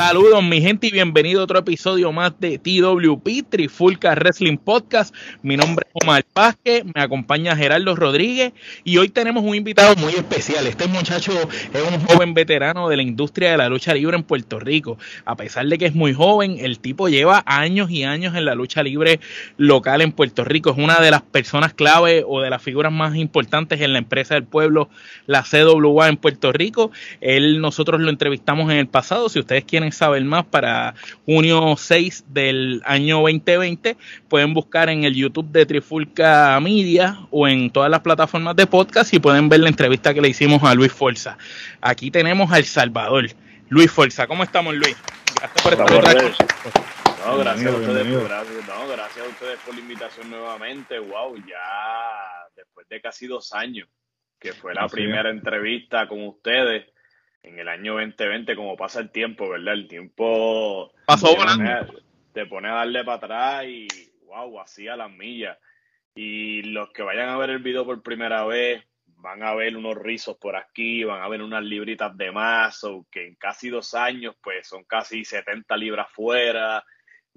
Saludos mi gente y bienvenido a otro episodio más de TWP, Trifulca Wrestling Podcast. Mi nombre es Omar Pázquez, me acompaña Gerardo Rodríguez y hoy tenemos un invitado muy especial. Este muchacho es un joven veterano de la industria de la lucha libre en Puerto Rico. A pesar de que es muy joven, el tipo lleva años y años en la lucha libre local en Puerto Rico. Es una de las personas clave o de las figuras más importantes en la empresa del pueblo, la CWA en Puerto Rico. Él, nosotros lo entrevistamos en el pasado. Si ustedes quieren saber más para junio 6 del año 2020, pueden buscar en el YouTube de Trifulca Media o en todas las plataformas de podcast y pueden ver la entrevista que le hicimos a Luis Forza. Aquí tenemos al Salvador. Luis Forza, ¿cómo estamos Luis? Gracias por estar no, gracias a ustedes por, gracias a ustedes por la invitación nuevamente. Wow, ya después de casi dos años, que fue la primera entrevista con ustedes en el año 2020, como pasa el tiempo, ¿verdad? El tiempo pasó te pone a darle para atrás y wow, así a las millas. Y los que vayan a ver el video por primera vez van a ver unos rizos por aquí, van a ver unas libritas de más, o que en casi dos años, pues son casi 70 libras fuera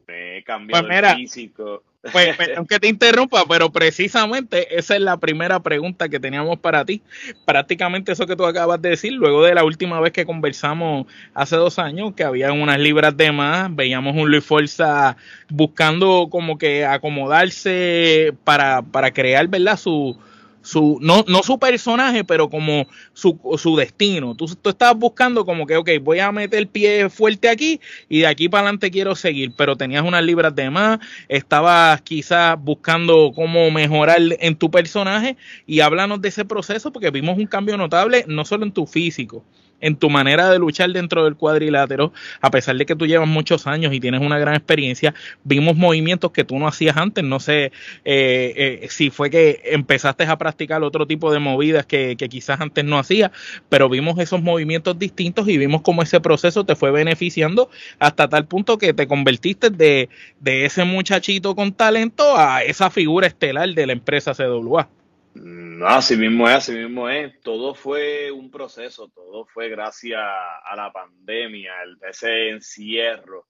me he cambiado pues el físico. Pues, pues, aunque te interrumpa, pero precisamente esa es la primera pregunta que teníamos para ti. Prácticamente eso que tú acabas de decir, luego de la última vez que conversamos hace dos años, que había unas libras de más, veíamos un Luis Forza buscando como que acomodarse para, para crear, ¿verdad? Su, su, no, no su personaje, pero como su, su destino. Tú, tú estabas buscando como que, ok, voy a meter el pie fuerte aquí y de aquí para adelante quiero seguir, pero tenías unas libras de más, estabas quizás buscando cómo mejorar en tu personaje y háblanos de ese proceso porque vimos un cambio notable no solo en tu físico, en tu manera de luchar dentro del cuadrilátero, a pesar de que tú llevas muchos años y tienes una gran experiencia, vimos movimientos que tú no hacías antes, no sé eh, eh, si fue que empezaste a practicar otro tipo de movidas que, quizás antes no hacías, pero vimos esos movimientos distintos y vimos cómo ese proceso te fue beneficiando hasta tal punto que te convertiste de, de ese muchachito con talento a esa figura estelar de la empresa CWA. No, así mismo es, así mismo es. Todo fue un proceso, todo fue gracias a la pandemia, el, ese encierro.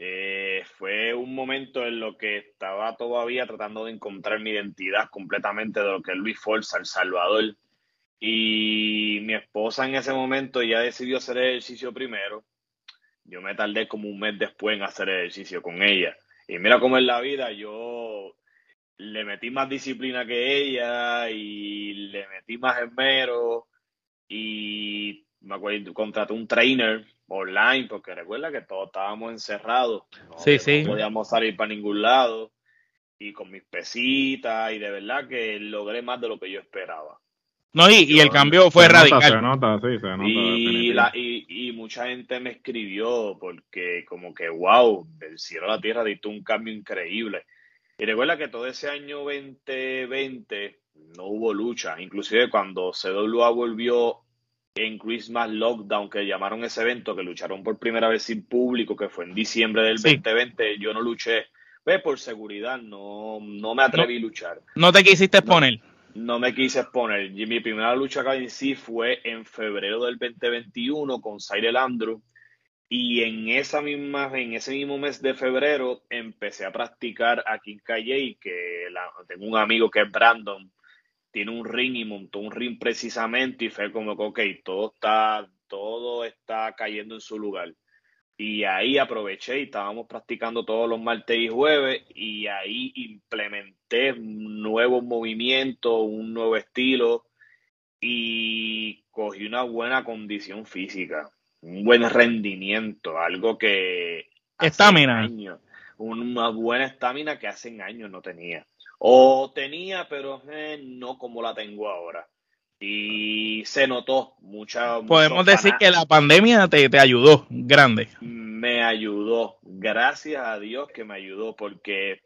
Eh, fue un momento en lo que estaba todavía tratando de encontrar mi identidad completamente de lo que es Luis Forza, El Salvador. Y mi esposa en ese momento ya decidió hacer ejercicio primero. Yo me tardé como un mes después en hacer ejercicio con ella. Y mira cómo es la vida, yo le metí más disciplina que ella y le metí más esmero y me acuerdo, contraté un trainer online porque recuerda que todos estábamos encerrados. ¿no? Sí, sí. No podíamos salir para ningún lado y con mis pesitas y de verdad que logré más de lo que yo esperaba. No, y, y el cambio fue radical. se nota, sí, se nota. Y, la, y, y, mucha gente me escribió porque como que, wow, del cielo a la tierra diste un cambio increíble. Y recuerda que todo ese año 2020 no hubo lucha. Inclusive cuando CWA volvió en Christmas Lockdown, que llamaron ese evento, que lucharon por primera vez sin público, que fue en diciembre del 2020, yo no luché. Pues por seguridad, no, no me atreví a luchar. ¿No te quisiste exponer? No, no me quise exponer. Y mi primera lucha acá en sí fue en febrero del 2021 con Cyril Andrew y en esa misma, en ese mismo mes de febrero empecé a practicar aquí en Calle, que tengo un amigo que es Brandon, tiene un ring y montó un ring precisamente y fue como que, ok, todo está, todo está cayendo en su lugar. Y ahí aproveché y estábamos practicando todos los martes y jueves y ahí implementé nuevos movimientos, un nuevo estilo y cogí una buena condición física un buen rendimiento, algo que... Estamina. Una buena estamina que hace años no tenía. O tenía, pero eh, no como la tengo ahora. Y se notó mucha... Podemos decir que la pandemia te, te ayudó, grande. Me ayudó, gracias a Dios que me ayudó, porque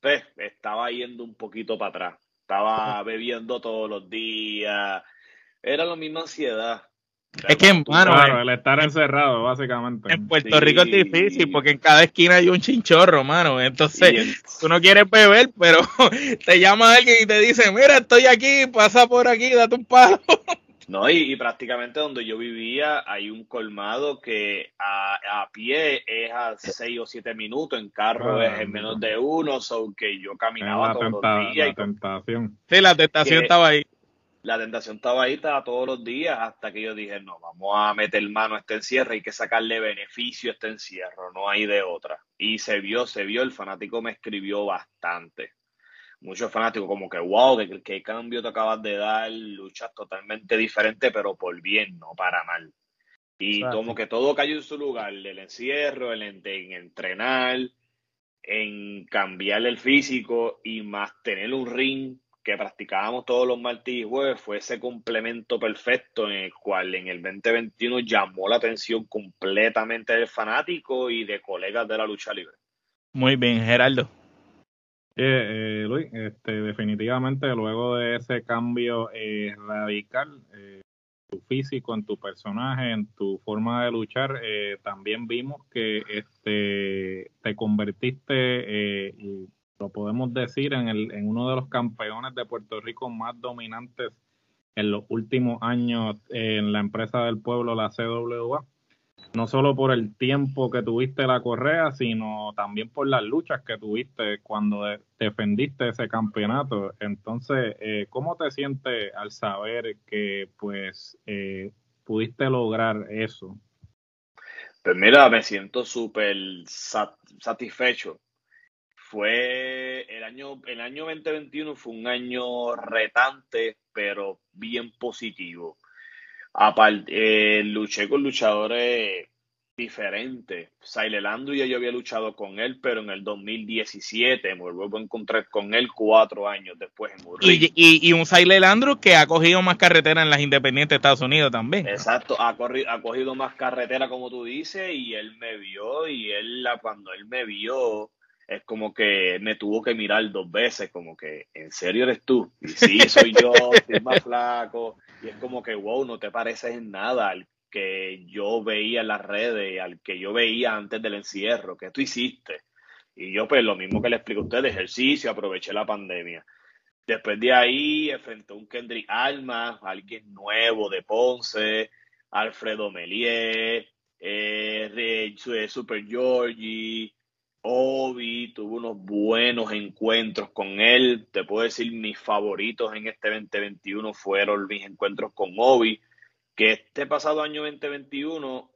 pues, estaba yendo un poquito para atrás. Estaba bebiendo todos los días. Era la misma ansiedad es que, mano, claro, el estar encerrado, básicamente. En Puerto Rico es difícil porque en cada esquina hay un chinchorro, mano. Entonces, tú no quieres beber, pero te llama alguien y te dice, mira, estoy aquí, pasa por aquí, date un palo. No, y, prácticamente donde yo vivía hay un colmado que a, pie es a seis o siete minutos, en carro es en menos de uno, so que yo caminaba todos los días. La tentación. Sí, la tentación estaba ahí. La tentación estaba ahí estaba todos los días hasta que yo dije, no, vamos a meter mano a este encierro, hay que sacarle beneficio a este encierro, no hay de otra. Y se vio, se vio, el fanático me escribió bastante muchos fanáticos como que, wow, ¿qué, qué cambio te acabas de dar, luchas totalmente diferentes, pero por bien, no para mal. Y como que todo cayó en su lugar, el encierro, el en, entrenar, en cambiar el físico y más tener un ring que practicábamos todos los martes y jueves fue ese complemento perfecto en el cual en el 2021 llamó la atención completamente del fanático y de colegas de la lucha libre. Muy bien, Geraldo. Eh, Luis, este, definitivamente luego de ese cambio eh, radical, eh, tu físico, en tu personaje, en tu forma de luchar, eh, también vimos que este, te convertiste, y lo podemos decir, en, el, en uno de los campeones de Puerto Rico más dominantes en los últimos años en la empresa del pueblo, la CWA no solo por el tiempo que tuviste la correa, sino también por las luchas que tuviste cuando defendiste ese campeonato. Entonces, eh, ¿cómo te sientes al saber que pues eh, pudiste lograr eso? Pues mira, me siento súper satisfecho. Fue el año, el año 2021 fue un año retante, pero bien positivo Aparte, eh, luché con luchadores diferentes. Sailelando y yo había luchado con él, pero en el 2017 me vuelvo a encontrar con él cuatro años después en y, y, y, un Sailelandro que ha cogido más carretera en las independientes de Estados Unidos también. Exacto, ha, ha cogido más carretera como tú dices y él me vio y él cuando él me vio es como que me tuvo que mirar dos veces, como que, ¿en serio eres tú? Y sí, soy yo, soy más flaco. Y es como que, wow, no te pareces en nada al que yo veía en las redes, al que yo veía antes del encierro, que tú hiciste. Y yo, pues, lo mismo que le explico a ustedes, ejercicio, aproveché la pandemia. Después de ahí, enfrentó un Kendrick Alma, alguien nuevo de Ponce, Alfredo Melier, eh, Super Georgie, Obi, tuvo unos buenos encuentros con él. Te puedo decir, mis favoritos en este 2021 fueron mis encuentros con Obi, que este pasado año 2021,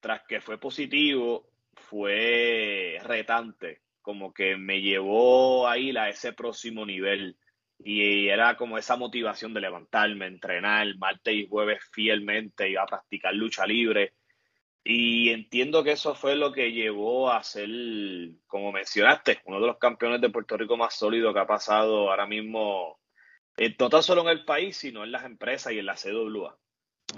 tras que fue positivo, fue retante, como que me llevó a ir a ese próximo nivel. Y era como esa motivación de levantarme, entrenar martes y jueves fielmente, y a practicar lucha libre y entiendo que eso fue lo que llevó a ser, como mencionaste, uno de los campeones de Puerto Rico más sólido que ha pasado ahora mismo, eh, no tan solo en el país, sino en las empresas y en la CWA.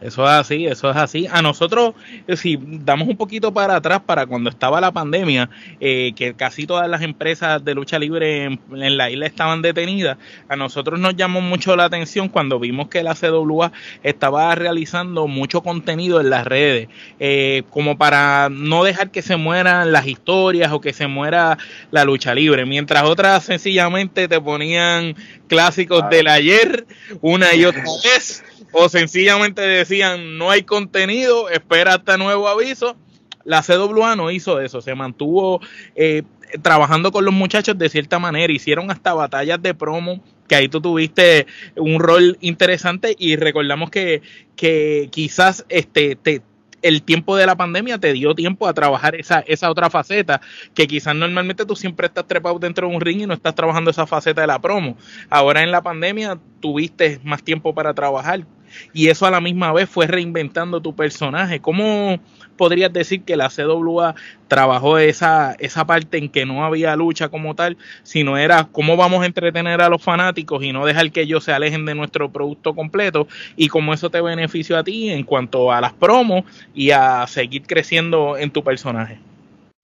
Eso es así, eso es así. A nosotros, eh, si damos un poquito para atrás, para cuando estaba la pandemia, eh, que casi todas las empresas de lucha libre en, la isla estaban detenidas, a nosotros nos llamó mucho la atención cuando vimos que la CWA estaba realizando mucho contenido en las redes, eh, como para no dejar que se mueran las historias o que se muera la lucha libre, mientras otras sencillamente te ponían clásicos del ayer una y otra vez o sencillamente decían no hay contenido, espera hasta nuevo aviso. La CWA no hizo eso, se mantuvo eh, trabajando con los muchachos de cierta manera, hicieron hasta batallas de promo, que ahí tú tuviste un rol interesante y recordamos que, que quizás este te, el tiempo de la pandemia te dio tiempo a trabajar esa, esa otra faceta, que quizás normalmente tú siempre estás trepado dentro de un ring y no estás trabajando esa faceta de la promo. Ahora en la pandemia tuviste más tiempo para trabajar y eso a la misma vez fue reinventando tu personaje. ¿Cómo podrías decir que la CWA trabajó esa, esa parte en que no había lucha como tal, sino era cómo vamos a entretener a los fanáticos y no dejar que ellos se alejen de nuestro producto completo y cómo eso te benefició a ti en cuanto a las promos y a seguir creciendo en tu personaje?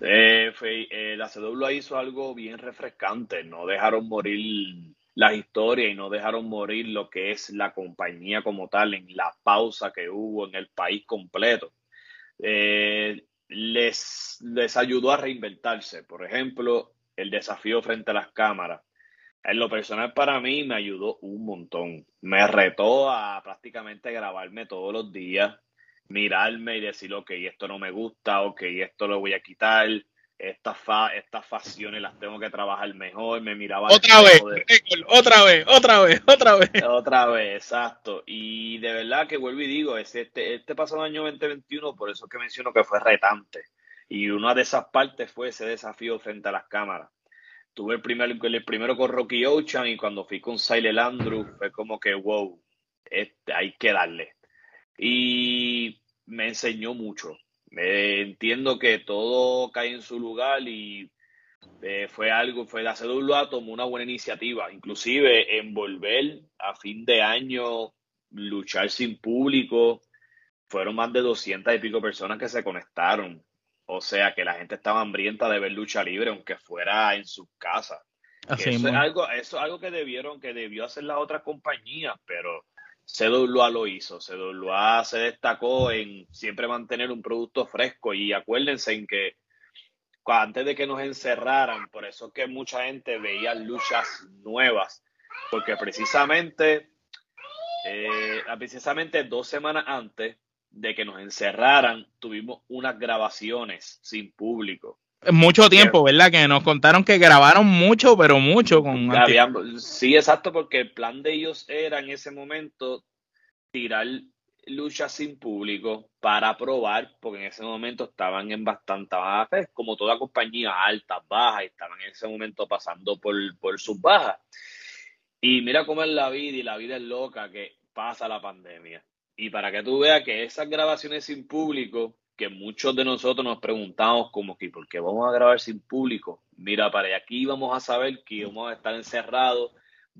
Eh, eh, la CWA hizo algo bien refrescante, no dejaron morir las historias y no dejaron morir lo que es la compañía como tal en la pausa que hubo en el país completo. Eh, les, les ayudó a reinventarse. Por ejemplo, el desafío frente a las cámaras. En lo personal para mí me ayudó un montón. Me retó a prácticamente grabarme todos los días, mirarme y decir, ok, esto no me gusta, ok, esto lo voy a quitar, estas, fa estas facciones las tengo que trabajar mejor, me miraba... Otra vez, otra vez, otra vez, otra vez. Otra vez, exacto. Y de verdad que vuelvo y digo, este, este pasado año 2021, por eso que menciono que fue retante. Y una de esas partes fue ese desafío frente a las cámaras. Tuve el, primer, el primero con Rocky Ocean y cuando fui con Silent Andrew fue como que, wow, este, hay que darle. Y me enseñó mucho entiendo que todo cae en su lugar y eh, fue algo, fue la CWA tomó una buena iniciativa, inclusive en volver a fin de año, luchar sin público, fueron más de 200 y pico personas que se conectaron. O sea que la gente estaba hambrienta de ver lucha libre, aunque fuera en sus casas. eso, es algo, eso es algo que debieron, que debió hacer las otras compañías, pero CWA lo hizo. CWA se destacó en siempre mantener un producto fresco y acuérdense en que antes de que nos encerraran, por eso que mucha gente veía luchas nuevas, porque precisamente, eh, precisamente dos semanas antes de que nos encerraran, tuvimos unas grabaciones sin público. Mucho tiempo, ¿verdad? Que nos contaron que grabaron mucho, pero mucho con... sí, exacto, porque el plan de ellos era en ese momento tirar luchas sin público para probar, porque en ese momento estaban en bastante bajas, como toda compañía, altas, bajas, y estaban en ese momento pasando por, por sus bajas. Y mira cómo es la vida, y la vida es loca, que pasa la pandemia. Y para que tú veas que esas grabaciones sin público que muchos de nosotros nos preguntamos como que, ¿por qué vamos a grabar sin público? Mira, para aquí vamos a saber que vamos a estar encerrados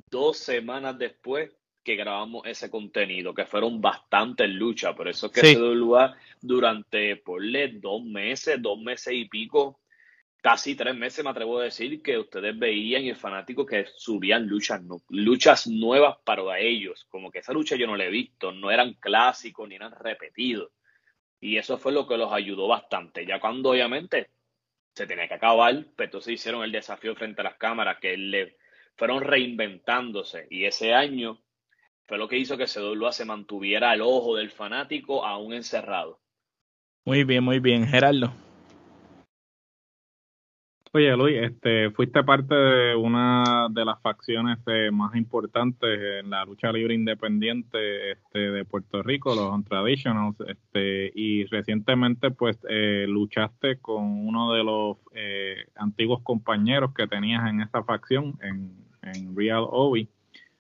dos semanas después que grabamos ese contenido, que fueron bastantes luchas, por eso es que se dio lugar durante, ponle, dos meses, dos meses y pico, casi tres meses me atrevo a decir, que ustedes veían y el fanático que subían luchas, luchas nuevas para ellos, como que esa lucha yo no la he visto, no eran clásicos ni eran repetidos. Y eso fue lo que los ayudó bastante. Ya cuando obviamente se tenía que acabar, pero pues entonces hicieron el desafío frente a las cámaras, que le fueron reinventándose. Y ese año fue lo que hizo que CWA se mantuviera al ojo del fanático aún encerrado. Muy bien, muy bien. Gerardo. Oye, Luis, este, fuiste parte de una de las facciones eh, más importantes en la lucha libre independiente este, de Puerto Rico, los Untraditionals, este, y recientemente pues eh, luchaste con uno de los eh, antiguos compañeros que tenías en esa facción, en, en Real Obi.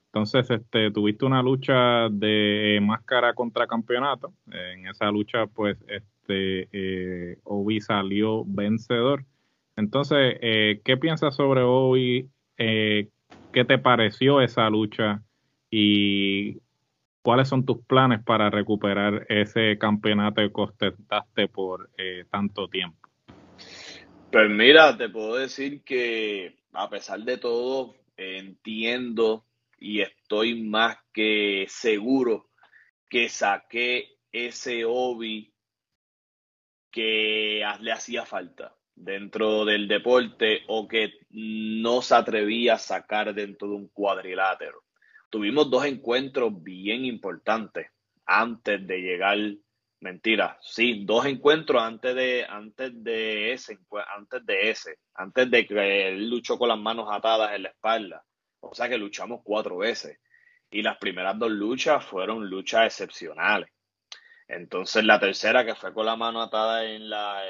Entonces, este, tuviste una lucha de máscara contra campeonato. En esa lucha, pues, este, Obi salió vencedor. Entonces, eh, ¿qué piensas sobre hoy? Eh, ¿Qué te pareció esa lucha? ¿Y cuáles son tus planes para recuperar ese campeonato que ostentaste por eh, tanto tiempo? Pues mira, te puedo decir que a pesar de todo, entiendo y estoy más que seguro que saqué ese hobby que le hacía falta dentro del deporte o que no se atrevía a sacar dentro de un cuadrilátero. Tuvimos dos encuentros bien importantes antes de llegar, mentira, sí, dos encuentros antes de, antes de ese, antes de ese, antes de que él luchó con las manos atadas en la espalda. O sea que luchamos cuatro veces. Y las primeras dos luchas fueron luchas excepcionales. Entonces la tercera que fue con la mano atada en la,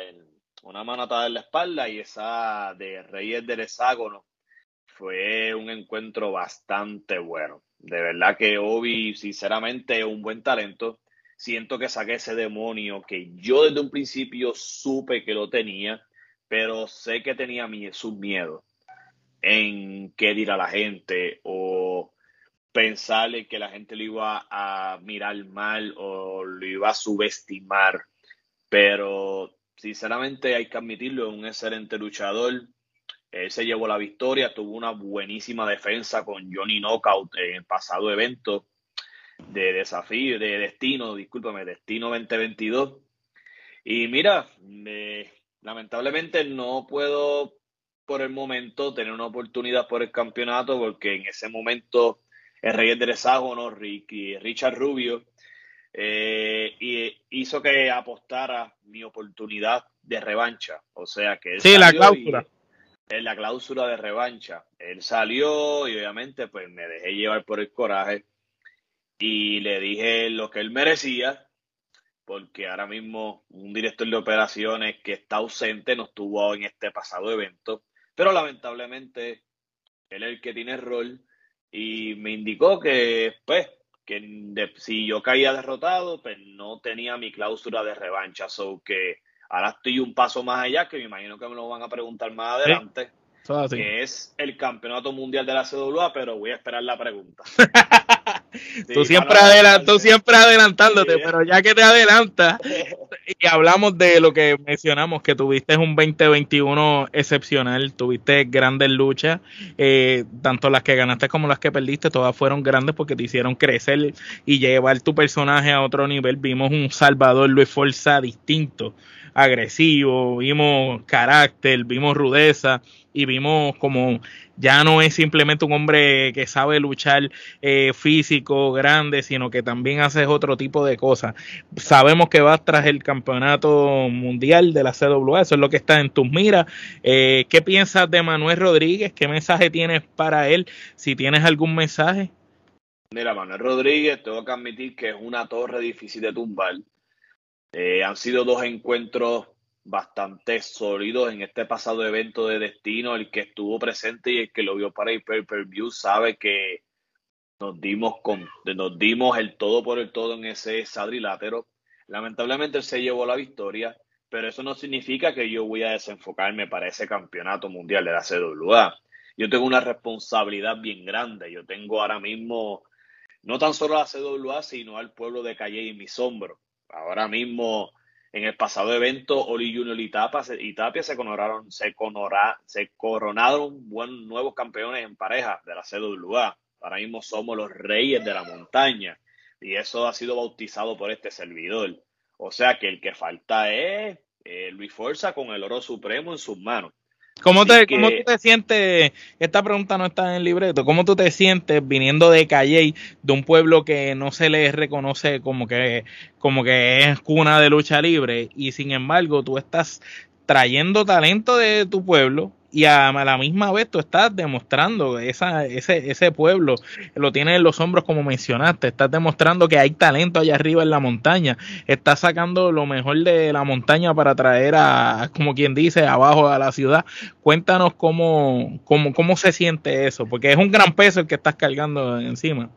una mano atada en la espalda y esa de Reyes del Hexágono fue un encuentro bastante bueno. De verdad que Obi, sinceramente, es un buen talento. Siento que saqué ese demonio que yo desde un principio supe que lo tenía, pero sé que tenía sus miedos en qué dirá la gente o pensarle que la gente lo iba a mirar mal o lo iba a subestimar. Pero sinceramente hay que admitirlo, es un excelente luchador. Él se llevó la victoria, tuvo una buenísima defensa con Johnny Knockout en el pasado evento de desafío, de destino, discúlpame, destino 2022. Y mira, lamentablemente no puedo por el momento tener una oportunidad por el campeonato, porque en ese momento el Rey del Hexágono, Ricky, Richard Rubio, eh, y hizo que apostara mi oportunidad de revancha. O sea que sí, la cláusula. En la cláusula de revancha. Él salió y obviamente pues me dejé llevar por el coraje y le dije lo que él merecía porque ahora mismo un director de operaciones que está ausente no estuvo en este pasado evento, pero lamentablemente él es el que tiene el rol y me indicó que pues que si yo caía derrotado, pues no tenía mi cláusula de revancha, so que ahora estoy un paso más allá, que me imagino que me lo van a preguntar más adelante, que es el campeonato mundial de la CWA, pero voy a esperar la pregunta. tú, siempre tú siempre adelantándote, pero ya que te adelantas y hablamos de lo que mencionamos, que tuviste un 2021 excepcional, tuviste grandes luchas, eh, tanto las que ganaste como las que perdiste, todas fueron grandes porque te hicieron crecer y llevar tu personaje a otro nivel. Vimos un Salvador Luis Forza distinto agresivo, vimos carácter, vimos rudeza y vimos como ya no es simplemente un hombre que sabe luchar eh, físico, grande, sino que también hace otro tipo de cosas. Sabemos que vas tras el campeonato mundial de la CWA, eso es lo que está en tus miras. Eh, ¿Qué piensas de Manuel Rodríguez? ¿Qué mensaje tienes para él? Si tienes algún mensaje. Mira, Manuel Rodríguez, tengo que admitir que es una torre difícil de tumbar. Eh, han sido dos encuentros bastante sólidos en este pasado evento de destino. El que estuvo presente y el que lo vio para el pay-per-view sabe que nos dimos, con, nos dimos el todo por el todo en ese sadrilátero. Lamentablemente él se llevó la victoria, pero eso no significa que yo voy a desenfocarme para ese campeonato mundial de la CWA. Yo tengo una responsabilidad bien grande. Yo tengo ahora mismo no tan solo a la CWA, sino al pueblo de Calle y mis hombros. Ahora mismo, en el pasado evento, Oli Junior y Tapia, se coronaron, se, se coronaron buenos nuevos campeones en pareja de la CWA. Ahora mismo somos los reyes de la montaña y eso ha sido bautizado por este servidor. O sea que el que falta es eh, Luis Forza con el oro supremo en sus manos. ¿Cómo, te, ¿Cómo tú te sientes? Esta pregunta no está en el libreto. ¿Cómo tú te sientes viniendo de Calle, de un pueblo que no se le reconoce como que, como que es cuna de lucha libre y sin embargo tú estás trayendo talento de tu pueblo y a la misma vez tú estás demostrando esa, ese, ese pueblo, lo tienes en los hombros como mencionaste, estás demostrando que hay talento allá arriba en la montaña, estás sacando lo mejor de la montaña para traer a, como quien dice, abajo a la ciudad. Cuéntanos cómo, cómo, cómo se siente eso, porque es un gran peso el que estás cargando encima.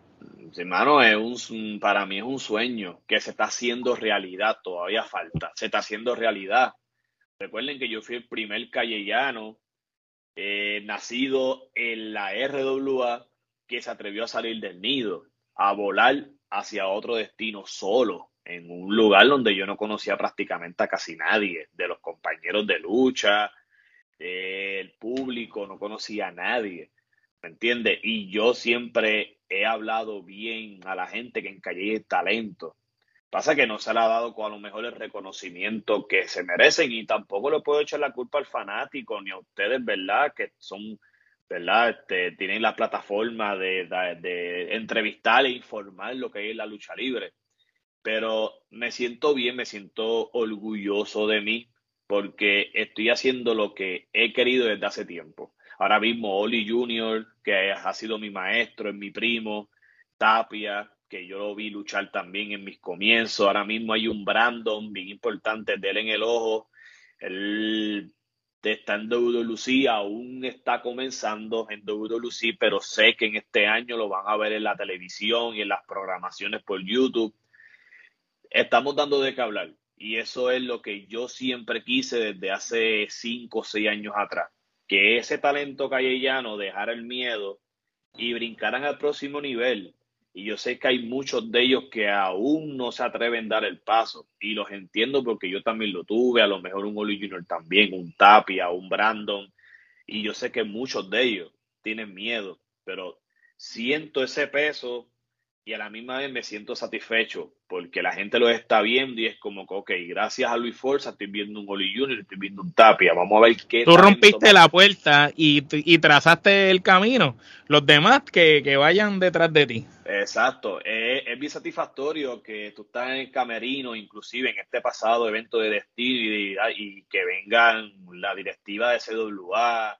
hermano, es un, para mí es un sueño que se está haciendo realidad, todavía falta, se está haciendo realidad. Recuerden que yo fui el primer callellano eh, nacido en la RWA, que se atrevió a salir del nido, a volar hacia otro destino solo, en un lugar donde yo no conocía prácticamente a casi nadie, de los compañeros de lucha, del público, no conocía a nadie, ¿me entiendes? Y yo siempre he hablado bien a la gente que en Calle talento, Pasa que no se le ha dado con a lo mejor el reconocimiento que se merecen y tampoco le puedo echar la culpa al fanático ni a ustedes, ¿verdad? Que son, ¿verdad? Este, tienen la plataforma de, de, entrevistar e informar lo que es la lucha libre. Pero me siento bien, me siento orgulloso de mí porque estoy haciendo lo que he querido desde hace tiempo. Ahora mismo Oli Junior, que ha sido mi maestro, es mi primo, Tapia, que yo lo vi luchar también en mis comienzos. Ahora mismo hay un Brandon bien importante de él en el ojo. Él está en WWC, aún está comenzando en WWC, pero sé que en este año lo van a ver en la televisión y en las programaciones por YouTube. Estamos dando de qué hablar. Y eso es lo que yo siempre quise desde hace cinco o seis años atrás. Que ese talento callellano dejara el miedo y brincaran al próximo nivel y yo sé que hay muchos de ellos que aún no se atreven a dar el paso. Y los entiendo porque yo también lo tuve, a lo mejor un Oli Junior también, un Tapia, un Brandon. Y yo sé que muchos de ellos tienen miedo, pero siento ese peso y a la misma vez me siento satisfecho porque la gente lo está viendo y es como que, ok, gracias a Luis Forza estoy viendo un Oli Junior, estoy viendo un Tapia, vamos a ver qué. Tú rompiste la puerta y, y, trazaste el camino, los demás que, que vayan detrás de ti. Exacto, es, es, bien satisfactorio que tú estás en el camerino, inclusive en este pasado evento de destino y, y que vengan la directiva de CWA,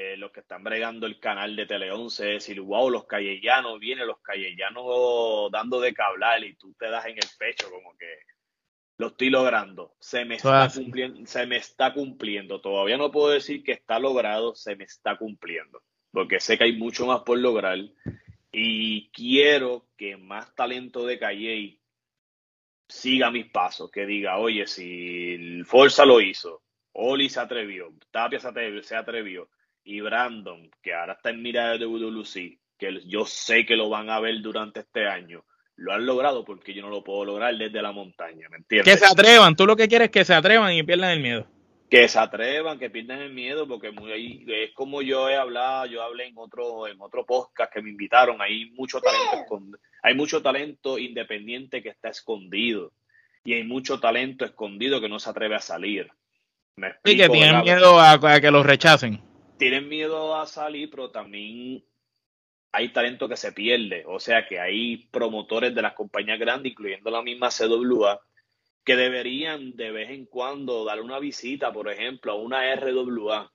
eh, los que están bregando el canal de Tele 11, decir, wow, los callellanos, vienen los callellanos dando de cablar y tú te das en el pecho como que lo estoy logrando. Se me, está cumpliendo, se me está cumpliendo. Todavía no puedo decir que está logrado, se me está cumpliendo. Porque sé que hay mucho más por lograr y quiero que más talento de Calle siga mis pasos, que diga, oye, si Forza lo hizo, Oli se atrevió, Tapia se atrevió, y Brandon, que ahora está en mira de WWC, que yo sé que lo van a ver durante este año, lo han logrado porque yo no lo puedo lograr desde la montaña, ¿me entiendes? Que se atrevan, tú lo que quieres es que se atrevan y pierdan el miedo. Que se atrevan, que pierdan el miedo, porque muy, es como yo he hablado, yo hablé en otro, en otro podcast que me invitaron, hay mucho talento, hay mucho talento independiente que está escondido y hay mucho talento escondido que no se atreve a salir. y que tienen miedo a que los rechacen tienen miedo a salir, pero también hay talento que se pierde. O sea que hay promotores de las compañías grandes, incluyendo la misma CWA, que deberían de vez en cuando dar una visita, por ejemplo, a una RWA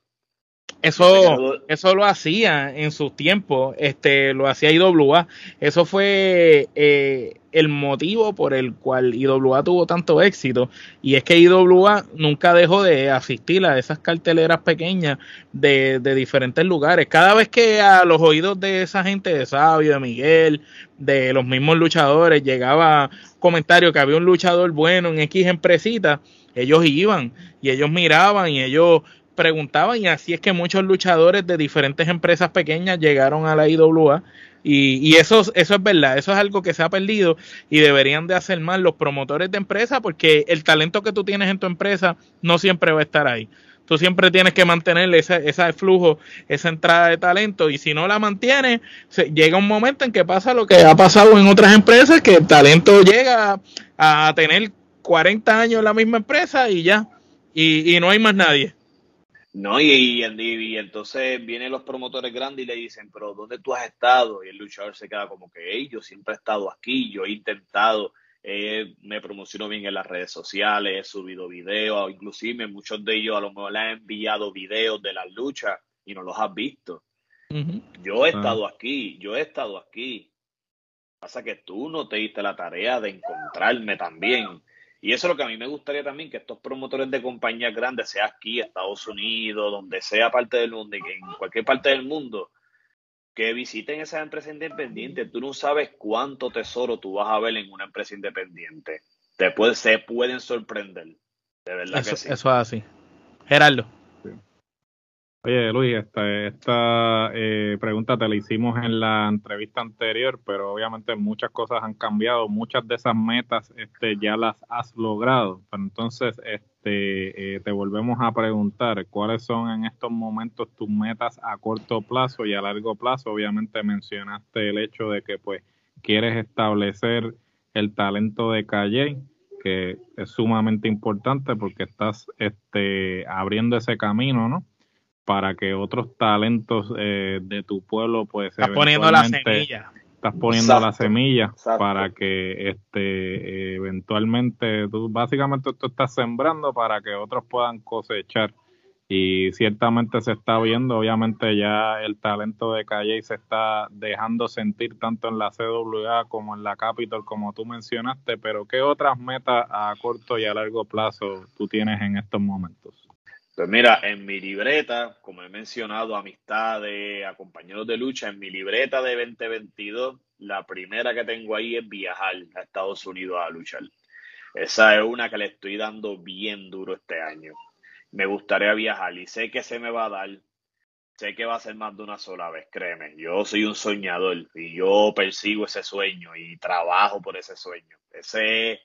eso, eso lo hacía en sus tiempos, este, lo hacía IWA. Eso fue eh, el motivo por el cual IWA tuvo tanto éxito. Y es que IWA nunca dejó de asistir a esas carteleras pequeñas de, de diferentes lugares. Cada vez que a los oídos de esa gente de Sabio, de Miguel, de los mismos luchadores, llegaba comentario que había un luchador bueno en X empresita, ellos iban y ellos miraban y ellos preguntaban y así es que muchos luchadores de diferentes empresas pequeñas llegaron a la IWA y, y, eso, eso es verdad, eso es algo que se ha perdido y deberían de hacer más los promotores de empresa porque el talento que tú tienes en tu empresa no siempre va a estar ahí. Tú siempre tienes que mantener ese, ese flujo, esa entrada de talento y si no la mantienes, llega un momento en que pasa lo que ha pasado en otras empresas, que el talento llega a tener 40 años en la misma empresa y ya, y, y no hay más nadie. No, y, y, entonces vienen los promotores grandes y le dicen, pero ¿dónde tú has estado? Y el luchador se queda como que, hey, yo siempre he estado aquí, yo he intentado, eh, me promociono bien en las redes sociales, he subido videos, inclusive muchos de ellos a lo mejor le han enviado videos de las luchas y no los has visto. Yo he ah. estado aquí, yo he estado aquí. Pasa que tú no te diste la tarea de encontrarme también. Y eso es lo que a mí me gustaría también, que estos promotores de compañías grandes, sea aquí, Estados Unidos, donde sea parte del mundo, en cualquier parte del mundo, que visiten esas empresas independientes. Tú no sabes cuánto tesoro tú vas a ver en una empresa independiente. Te puede, se pueden sorprender. De verdad que sí. Eso es así. Gerardo. Oye, Luis, esta, esta eh, pregunta te la hicimos en la entrevista anterior, pero obviamente muchas cosas han cambiado, muchas de esas metas este, ya las has logrado. Pero entonces, este, eh, te volvemos a preguntar cuáles son en estos momentos tus metas a corto plazo y a largo plazo. Obviamente mencionaste el hecho de que pues quieres establecer el talento de Calle, que es sumamente importante porque estás este, abriendo ese camino, ¿no? Para que otros talentos eh, de tu pueblo pues estás poniendo la semilla. estás poniendo la semilla para que este eventualmente tú básicamente tú estás sembrando para que otros puedan cosechar. Y ciertamente se está viendo obviamente ya el talento de Calle se está dejando sentir tanto en la CWA como en la Capitol como tú mencionaste pero qué otras metas a corto y a largo plazo tú tienes en estos momentos pues mira, en mi libreta, como he mencionado, amistades, a compañeros de lucha, en mi libreta de 2022, la primera que tengo ahí es viajar a Estados Unidos a luchar. Esa es una que le estoy dando bien duro este año. Me gustaría viajar y sé que se me va a dar. Sé que va a ser más de una sola vez, créeme. Yo soy un soñador y yo persigo ese sueño y trabajo por ese sueño. Ese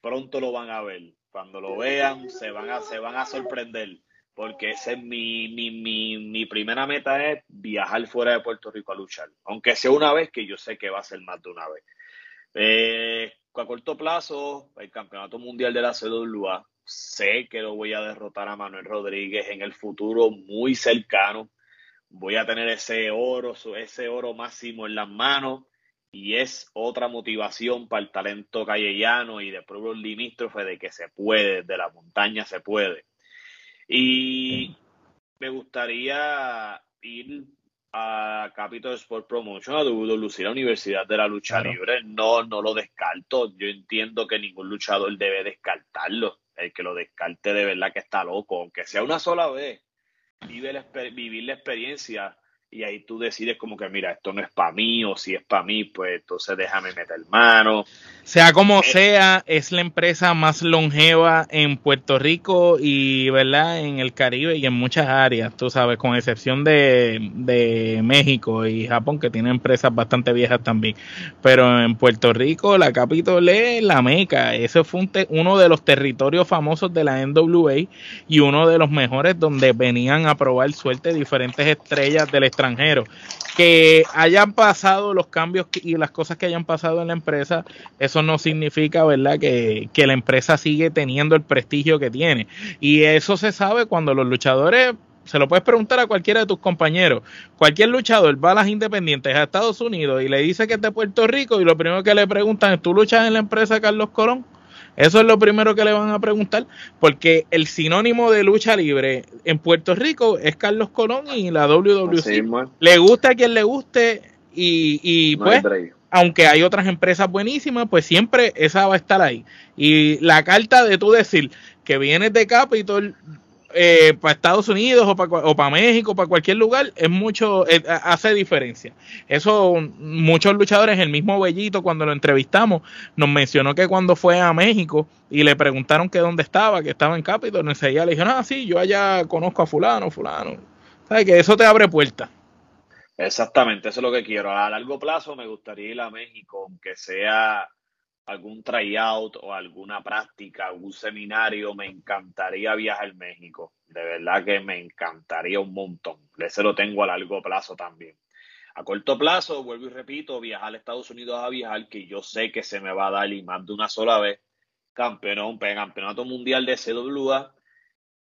pronto lo van a ver cuando lo vean, se van a, se van a sorprender. porque ese es mi, mi, mi, mi, primera meta es viajar fuera de Puerto Rico a luchar, aunque sea una vez, que yo sé que va a ser más de una vez. Eh, a corto plazo, el Campeonato Mundial de la CWA, sé que lo voy a derrotar a Manuel Rodríguez en el futuro muy cercano. Voy a tener ese oro, ese oro máximo en las manos y es otra motivación para el talento callellano y de pueblos limítrofes de que se puede, de la montaña se puede. Y me gustaría ir a Capital Sport Promotion, a WWC, la Universidad de la Lucha Libre. No, no lo descarto. Yo entiendo que ningún luchador debe descartarlo. El que lo descarte de verdad que está loco, aunque sea una sola vez. Vive vivir la experiencia y ahí tú decides como que, mira, esto no es para mí, o si es para mí, pues entonces déjame meter mano. Sea como eh, sea, es la empresa más longeva en Puerto Rico y, ¿verdad?, en el Caribe y en muchas áreas, tú sabes, con excepción de, de México y Japón, que tienen empresas bastante viejas también. Pero en Puerto Rico, la Capitol es la meca. Ese fue uno de los territorios famosos de la NWA y uno de los mejores donde venían a probar suerte diferentes estrellas del Que hayan pasado los cambios y las cosas que hayan pasado en la empresa, eso no significa, ¿verdad?, que, que la empresa sigue teniendo el prestigio que tiene. Y eso se sabe cuando los luchadores se lo puedes preguntar a cualquiera de tus compañeros. Cualquier luchador va a las independientes a Estados Unidos y le dice que es de Puerto Rico y lo primero que le preguntan es, ¿tú luchas en la empresa Carlos Colón? Eso es lo primero que le van a preguntar, porque el sinónimo de lucha libre en Puerto Rico es Carlos Colón y la WWC. le gusta a quien le guste y, pues, aunque hay otras empresas buenísimas, pues siempre esa va a estar ahí. Y la carta de tú decir que vienes de Capitol eh, para Estados Unidos o para, o para México, para cualquier lugar, es mucho, eh, hace diferencia. Eso, muchos luchadores, el mismo Bellito, cuando lo entrevistamos, nos mencionó que cuando fue a México y le preguntaron que dónde estaba, que estaba en Capitol, enseguida le dijeron, ah, sí, yo allá conozco a fulano, fulano. ¿Sabes? Que eso te abre puertas. Exactamente, eso es lo que quiero. A largo plazo me gustaría ir a México, aunque sea algún tryout o alguna práctica, algún seminario, me encantaría viajar a México. De verdad que me encantaría un montón. Ese lo tengo a largo plazo también. A corto plazo, vuelvo y repito, viajar a Estados Unidos a viajar, que yo sé que se me va a dar y más de una sola vez, campeón, campeonato mundial de CWA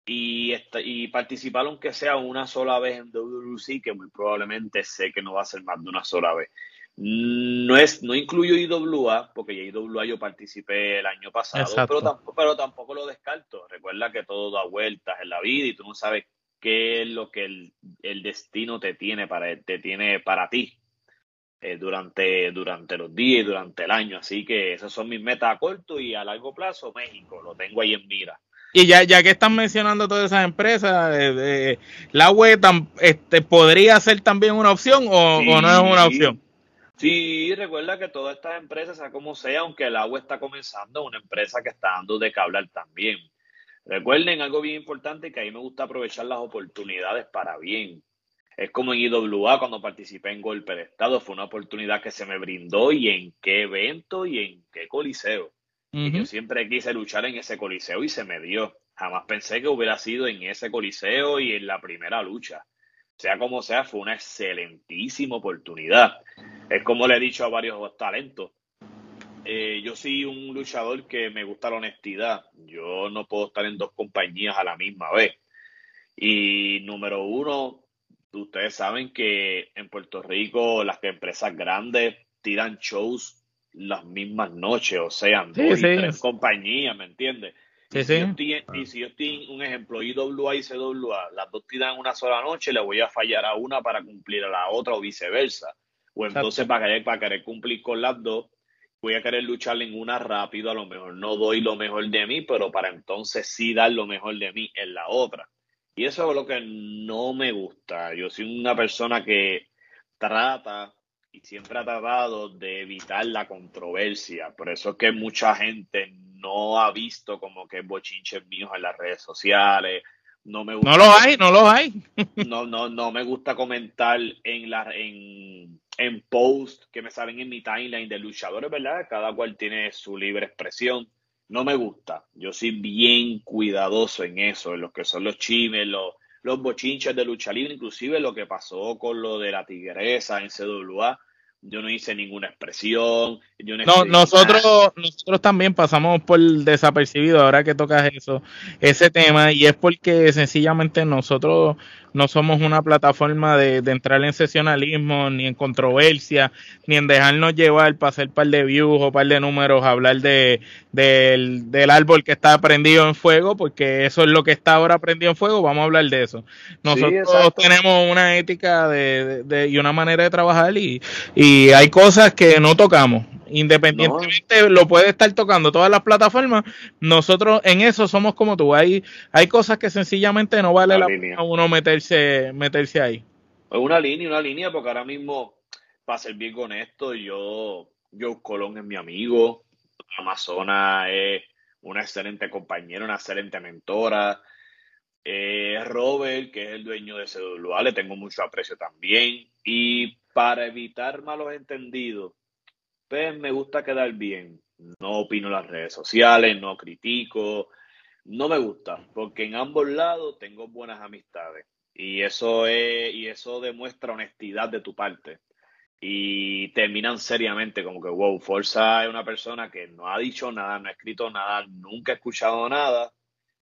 y, y participar aunque sea una sola vez en WWC, que muy probablemente sé que no va a ser más de una sola vez. No, es, no incluyo IWA, porque ya IWA yo participé el año pasado, pero tampoco, pero tampoco lo descarto. Recuerda que todo da vueltas en la vida y tú no sabes qué es lo que el, destino te tiene para, te tiene para ti eh, durante, durante los días y durante el año. Así que esas son mis metas a corto y a largo plazo. México, lo tengo ahí en mira. Y ya, ya que están mencionando todas esas empresas, eh, ¿la web este, podría ser también una opción o, no es una opción? Sí, recuerda que todas estas empresas, sea como sea, aunque el agua está comenzando, una empresa que está dando de cablar también. Recuerden algo bien importante que a mí me gusta aprovechar las oportunidades para bien. Es como en IWA cuando participé en Golpe de Estado, fue una oportunidad que se me brindó y en qué evento y en qué coliseo. Y yo siempre quise luchar en ese coliseo y se me dio. Jamás pensé que hubiera sido en ese coliseo y en la primera lucha sea como sea, fue una excelentísima oportunidad. Es como le he dicho a varios talentos. Eh, yo soy un luchador que me gusta la honestidad. Yo no puedo estar en dos compañías a la misma vez. Y número uno, ustedes saben que en Puerto Rico las empresas grandes tiran shows las mismas noches, o sea, dos tres compañías, ¿me entiendes? Y, si yo estoy, un ejemplo, IWA y CWA, las dos tiran una sola noche, le voy a fallar a una para cumplir a la otra o viceversa. O entonces para querer, para querer cumplir con las dos, voy a querer luchar en una rápido, a lo mejor no doy lo mejor de mí, pero para entonces sí dar lo mejor de mí en la otra. Y eso es lo que no me gusta. Yo soy una persona que trata y siempre ha tratado de evitar la controversia. Por eso es que mucha gente no ha visto como que bochinches míos en las redes sociales. No me gusta, No los hay, no los hay. no, no, no me gusta comentar en la en, en post que me salen en mi timeline de luchadores, ¿verdad? Cada cual tiene su libre expresión no me gusta. Yo soy bien cuidadoso en eso, en lo que son los chimes, los, los bochinches de lucha libre, inclusive lo que pasó con lo de la tigresa en CWA yo no hice ninguna expresión. Yo no, nosotros, nosotros también pasamos por desapercibido ahora que tocas eso, ese tema, y es porque sencillamente nosotros no somos una plataforma de, entrar en sesionalismo, ni en controversia, ni en dejarnos llevar para hacer par de views o par de números, hablar de, del, del árbol que está prendido en fuego, porque eso es lo que está ahora prendido en fuego, vamos a hablar de eso. Nosotros tenemos una ética de, y una manera de trabajar y, y hay cosas que no tocamos. Independientemente lo puede estar tocando todas las plataformas, nosotros en eso somos como tú. Hay, hay cosas que sencillamente no vale la pena uno meterse, meterse ahí. Una línea, una línea, porque ahora mismo, para ser bien honesto, yo, yo Colón es mi amigo, Amazona es una excelente compañera, una excelente mentora. Eh, Robert, que es el dueño de CWA, le tengo mucho aprecio también. Y para evitar malos entendidos, pues me gusta quedar bien. No opino las redes sociales, no critico, no me gusta, porque en ambos lados tengo buenas amistades y eso es y eso demuestra honestidad de tu parte. Y terminan seriamente como que, wow, Forza es una persona que no ha dicho nada, no ha escrito nada, nunca ha escuchado nada.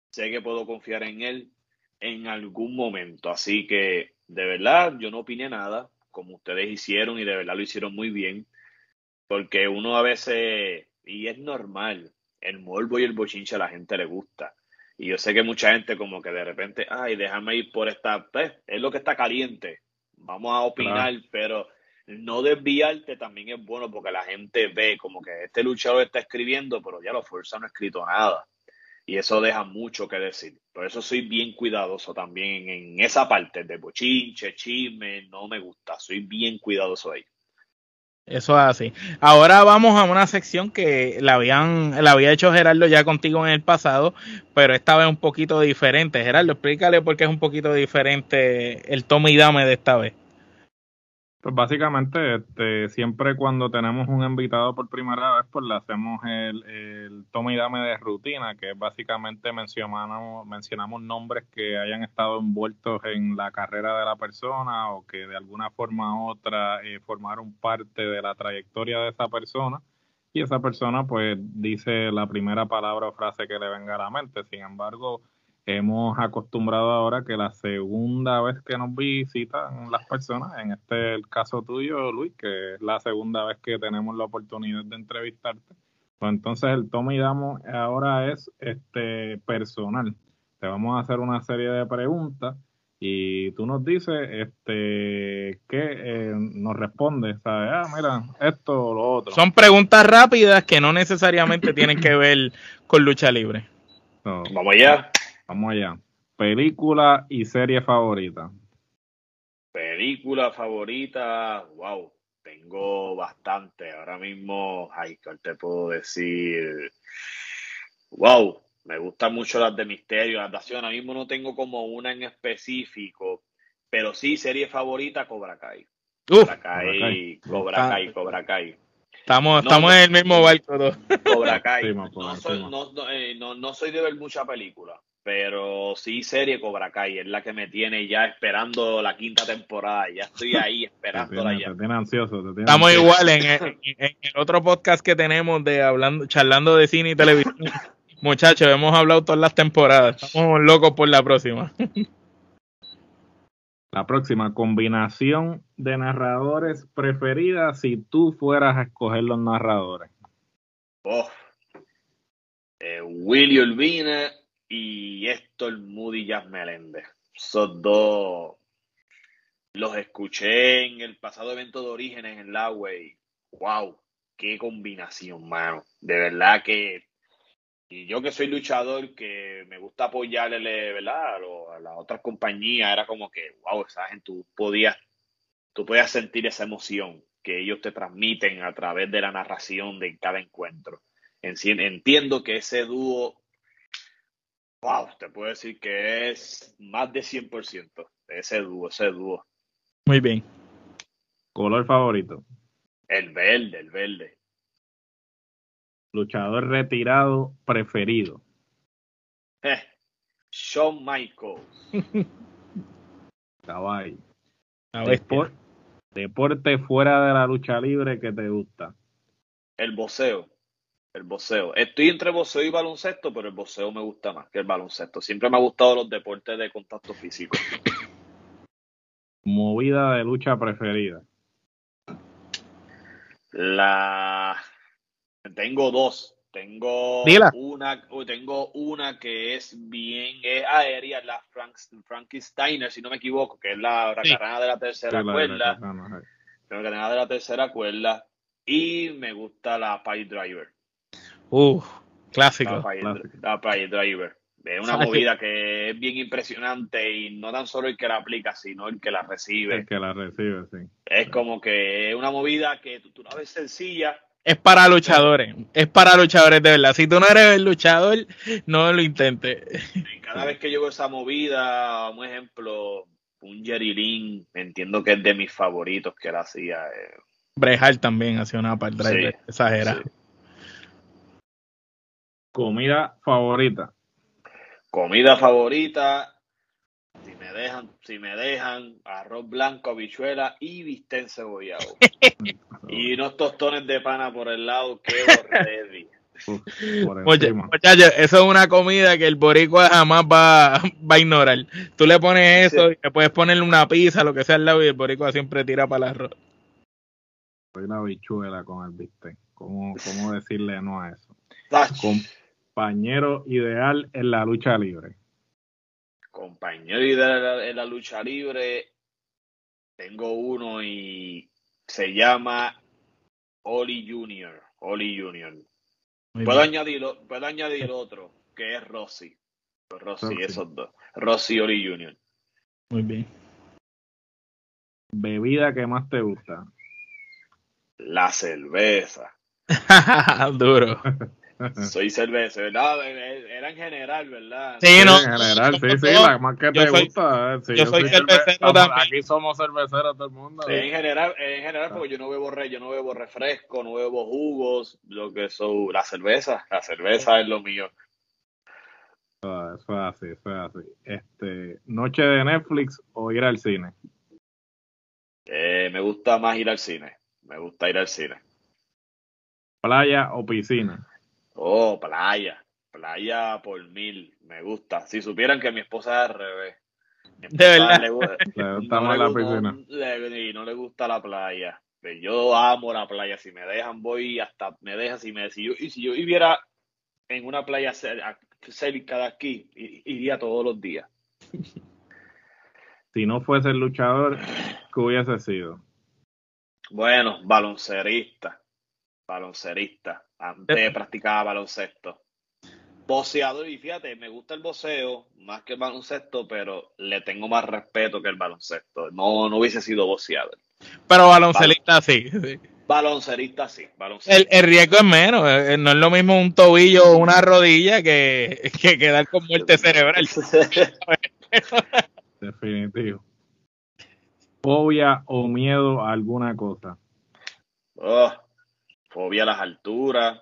Sé que puedo confiar en él en algún momento. Así que, de verdad, yo no opiné nada, como ustedes hicieron y de verdad lo hicieron muy bien porque uno a veces, y es normal, el morbo y el bochinche a la gente le gusta. Y yo sé que mucha gente como que de repente, ay, déjame ir por esta, pues, es lo que está caliente, vamos a opinar, pero no desviarte también es bueno porque la gente ve como que este luchador está escribiendo, pero ya lo fuerza no ha escrito nada. Y eso deja mucho que decir. Por eso soy bien cuidadoso también en esa parte de bochinche, chisme, no me gusta. Soy bien cuidadoso ahí. Eso es así. Ahora vamos a una sección que la habían, la había hecho Gerardo ya contigo en el pasado, pero esta vez un poquito diferente. Gerardo, explícale por qué es un poquito diferente el toma y dame de esta vez. Pues básicamente, este, siempre cuando tenemos un invitado por primera vez, pues le hacemos el, el toma y dame de rutina, que básicamente mencionamos, mencionamos nombres que hayan estado envueltos en la carrera de la persona o que de alguna forma u otra eh, formaron parte de la trayectoria de esa persona. Y esa persona pues dice la primera palabra o frase que le venga a la mente. Sin embargo, hemos acostumbrado ahora que la segunda vez que nos visitan las personas, en este el caso tuyo, Luis, que es la segunda vez que tenemos la oportunidad de entrevistarte, pues entonces el toma y damos ahora es este personal. Te vamos a hacer una serie de preguntas y tú nos dices este que eh, nos respondes, ¿sabes? Ah, mira, esto o lo otro. Son preguntas rápidas que no necesariamente tienen que ver con lucha libre. Vamos allá. Vamos allá. Película y serie favorita. Película favorita, wow, tengo bastante. Ahora mismo, ay, ¿qué te puedo decir? Wow, me gustan mucho las de misterio, las de acción. Ahora mismo no tengo como una en específico, pero sí, serie favorita, Cobra Kai. Cobra Kai, Cobra Kai, Cobra Kai. Estamos, estamos en el mismo barco. Cobra Kai. no, soy, eh, no, no, soy de ver mucha película, pero sí serie Cobra Kai es la que me tiene ya esperando la quinta temporada. Ya estoy ahí esperándola ya. Te ansioso. Estamos igual en el, otro podcast que tenemos de hablando, charlando de cine y televisión. Muchachos, hemos hablado todas las temporadas. Estamos locos por la próxima. La próxima, combinación de narradores preferida si tú fueras a escoger los narradores. Oh. Eh, Willy Urbina y Héctor Moody Jazz Meléndez. Esos dos los escuché en el pasado evento de Orígenes en la Way. ¡Wow! ¡Qué combinación, mano! De verdad que. Y yo que soy luchador, que me gusta apoyarle, ¿verdad? A, las otras compañías, era como que, wow, esa gente, tú podías, tú podías sentir esa emoción que ellos te transmiten a través de la narración de cada encuentro. Entiendo que ese dúo Wow, te puedo decir que es más de 100% ese dúo, ese dúo. Muy bien. ¿Color favorito? El verde, el verde. Luchador retirado preferido. Eh, Shawn Michaels. Caballo. Depor- deporte fuera de la lucha libre que te gusta. El boxeo. El boxeo. Estoy entre boxeo y baloncesto, pero el boxeo me gusta más que el baloncesto. Siempre me ha gustado los deportes de contacto físico. Movida de lucha preferida. La tengo dos. Tengo Dila. una, tengo una que es bien es aérea, la Frank, Frankensteiner, si no me equivoco, que es la Sí. huracana de la tercera la- cuerda. la- la- la- La huracana de la tercera cuerda. Y me gusta la Pie Driver. Uf, clásico. Pie Driver. Es una ¿Sabes movida que es bien impresionante y no tan solo el que la aplica, sino el que la recibe. El que la recibe, sí. Es como que es una movida que tú, tú la ves sencilla, Es para luchadores. Es para luchadores de verdad. Si tú no eres el luchador, no lo intentes. Y cada vez que yo veo esa movida, un ejemplo, un Jerry Lynn, entiendo que es de mis favoritos que él hacía. eh, Brejal también hacía una part driver Sí, exagerada. sí. Comida favorita. Comida favorita, si me dejan, si me dejan, arroz blanco, habichuela y bistec cebollado. y unos tostones de pana por el lado, que ready. Muchachos, eso es una comida que el boricua jamás va, va a ignorar. Tú le pones eso Sí. y le puedes ponerle una pizza, lo que sea al lado, y el boricua siempre tira para el arroz. Soy la bichuela con el bistec. ¿Cómo, ¿Cómo decirle no a eso? Tach, Compañero ideal en la lucha libre. Compañero y de la, lucha libre, tengo uno y se llama Oli Junior. Oli Junior. Puedo añadir, puedo añadir otro, que es Rossi. Rossi, Rossi. esos dos. Rossi y Oli Junior. Muy bien. Bebida que más te gusta. La cerveza. Duro. Soy cerveza, ¿verdad? Era en general, ¿verdad? Sí, no. en general, sí, sí, la más que yo te soy- gusta. eh, sí, yo soy cerve- cervecero también. Aquí somos cerveceros todo el mundo. Sí, en general, en general, porque yo no bebo re, yo no bebo refresco, no bebo jugos, lo que son la cerveza, la cerveza es lo mío. Ah, Eso es así, eso es así. Este, noche de Netflix o ir al cine. Eh, me gusta más ir al cine, me gusta ir al cine. Playa o piscina. Oh, playa, playa por mil, me gusta. Si supieran que mi esposa es al revés. Mi De verdad. le gu- Le gusta no la piscina. le- y no le gusta la playa. Pues yo amo la playa. Si me dejan, voy hasta me dejan. Si me si yo, y si yo viviera en una playa cerca de aquí, iría todos los días. Si no fuese el luchador, ¿qué hubiese sido? Bueno, baloncerista. Baloncerista. Antes practicaba baloncesto. Boceador, y fíjate, me gusta el boceo más que el baloncesto, pero le tengo más respeto que el baloncesto. No, no hubiese sido boceador. Pero baloncelista sí. sí. Baloncerista sí, baloncerista. El, el riesgo es menos. eh, No es lo mismo un tobillo o una rodilla que, que quedar con muerte cerebral. Definitivo. Fobia o miedo a alguna cosa. Oh, fobia a las alturas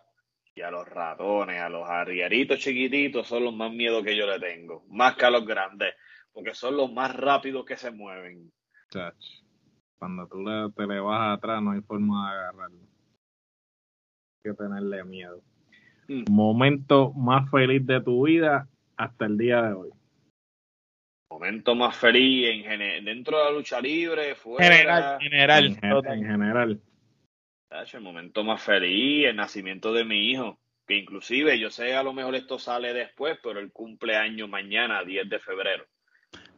y a los ratones, a los arrieritos chiquititos son los más miedos que yo le tengo, más que a los grandes, porque son los más rápidos que se mueven. Chach. Cuando tú le, te le vas atrás, no hay forma de agarrarlo. Hay que tenerle miedo. Mm. Momento más feliz de tu vida hasta el día de hoy. Momento más feliz en dentro de la lucha libre, fuera. General, general. en, en general. El momento más feliz, el nacimiento de mi hijo, que inclusive yo sé a lo mejor esto sale después, pero el cumpleaños mañana, 10 de febrero.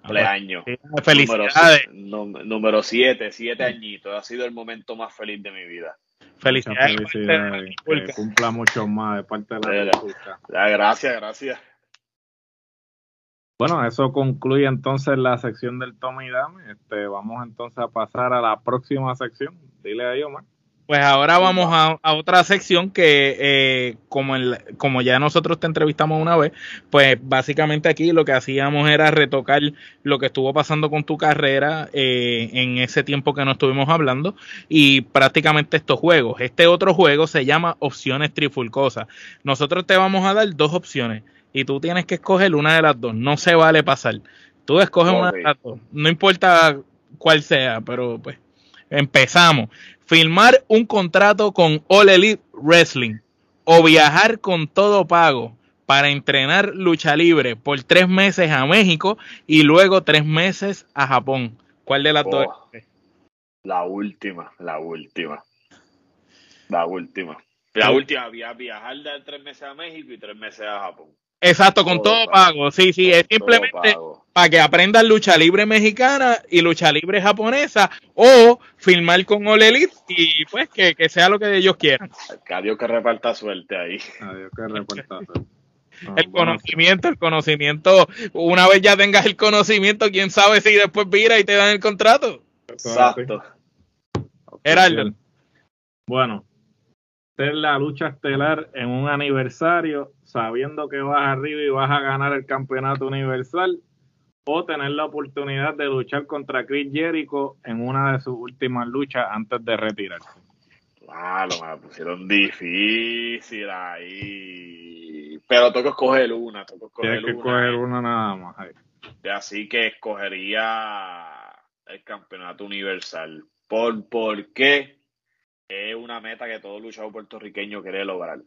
Cumpleaños. Sí, Felicidades. Número, número 7, 7 añitos. Ha sido el momento más feliz de mi vida. Felicidades. Muchas felicidades. Que cumpla mucho más de parte de la. República. Ah, Gracias, gracias. Bueno, eso concluye entonces la sección del Tommy Dame. Este, vamos entonces a pasar a la próxima sección. Dile ahí, Omar. Pues ahora vamos a, otra sección que, eh, como, como ya nosotros te entrevistamos una vez, pues básicamente aquí lo que hacíamos era retocar lo que estuvo pasando con tu carrera eh, en ese tiempo que no estuvimos hablando y prácticamente estos juegos. Este otro juego se llama Opciones Trifulcosas. Nosotros te vamos a dar dos opciones y tú tienes que escoger una de las dos. No se vale pasar. Tú escoges una de las dos. No importa cuál sea, pero pues empezamos firmar un contrato con All Elite Wrestling o viajar con todo pago para entrenar lucha libre por tres meses a México y luego tres meses a Japón. ¿Cuál de las dos? Oh, la última, la última. La última. La última, viajar de tres meses a México y tres meses a Japón. Exacto, con todo, pago. Sí, sí, es simplemente para que aprendan lucha libre mexicana y lucha libre japonesa o filmar con All Elite y pues que, sea lo que ellos quieran. Adiós que reparta suerte ahí. Adiós que reparta suerte. el conocimiento, el conocimiento, una vez ya tengas el conocimiento, quién sabe si después vira y te dan el contrato. Exacto. Gerardo. Bueno, ser la lucha estelar en un aniversario sabiendo que vas arriba y vas a ganar el campeonato universal, o tener la oportunidad de luchar contra Chris Jericho en una de sus últimas luchas antes de retirarse. Claro, me la pusieron difícil ahí. Pero tengo que escoger una. Tengo que escoger Tienes que escoger una nada más. Así que escogería el campeonato universal. ¿Por, ¿Por qué? Es una meta que todo luchador puertorriqueño quiere lograr.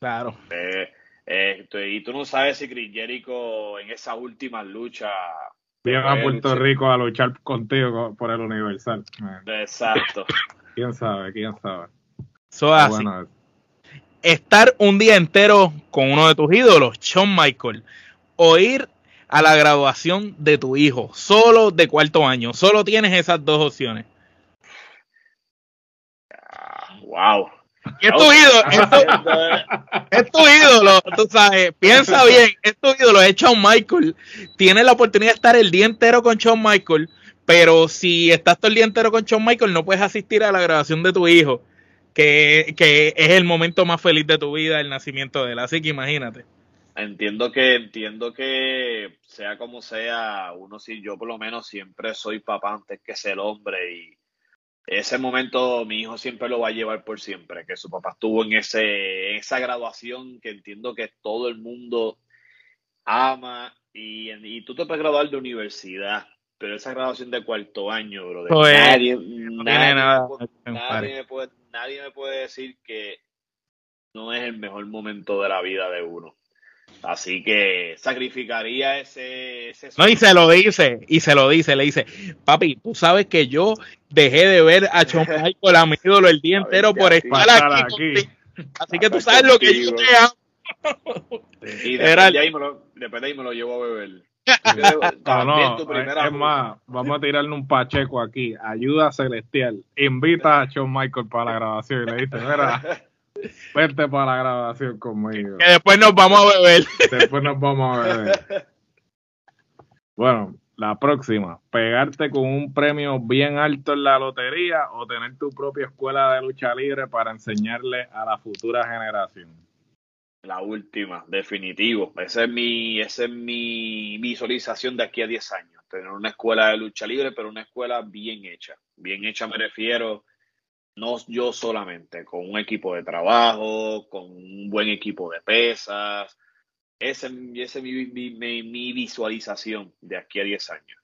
Claro. Eh, este, y tú no sabes si Chris Jericho en esa última lucha viene a Puerto Rico a luchar contigo por el Universal. Exacto. quién sabe, quién sabe. Estar un día entero con uno de tus ídolos, Shawn Michael, o ir a la graduación de tu hijo, solo de cuarto año. Solo tienes esas dos opciones. wow. Es tu ídolo, es tu, ídolo, tú sabes, piensa bien, es tu ídolo, es Shawn Michael. Tienes la oportunidad de estar el día entero con Shawn Michael, pero si estás todo el día entero con Shawn Michael, no puedes asistir a la grabación de tu hijo, que, que es el momento más feliz de tu vida, el nacimiento de él. Así que imagínate. Entiendo que, entiendo que sea como sea, uno sí, yo por lo menos siempre soy papá antes que ser hombre y ese momento mi hijo siempre lo va a llevar por siempre, que su papá estuvo en, ese, esa graduación que entiendo que todo el mundo ama y, y tú te puedes graduar de universidad, pero esa graduación de cuarto año, bro, nadie, nadie, me puede, nadie me puede decir que no es el mejor momento de la vida de uno. Así que sacrificaría ese, No, y se lo dice, y se lo dice, le dice, papi, tú sabes que yo dejé de ver a Shawn Michael a mi ídolo el día entero por estar aquí. Así que tú sabes lo que yo te amo. Y después de, ahí me lo, después de ahí me lo llevo a beber. no, no, es más, vamos a tirarle un pacheco aquí. Ayuda celestial. Invita a Shawn Michael para la grabación y le dice, mira, Vete para la grabación conmigo. Que después nos vamos a beber. Después nos vamos a beber. Bueno, la próxima. Pegarte con un premio bien alto en la lotería o tener tu propia escuela de lucha libre para enseñarle a la futura generación. La última, definitivo. Esa es mi, esa es mi visualización de aquí a 10 años. Tener una escuela de lucha libre, pero una escuela bien hecha. Bien hecha me refiero no yo solamente, con un equipo de trabajo, con un buen equipo de pesas. Esa es mi, mi, visualización de aquí a 10 años.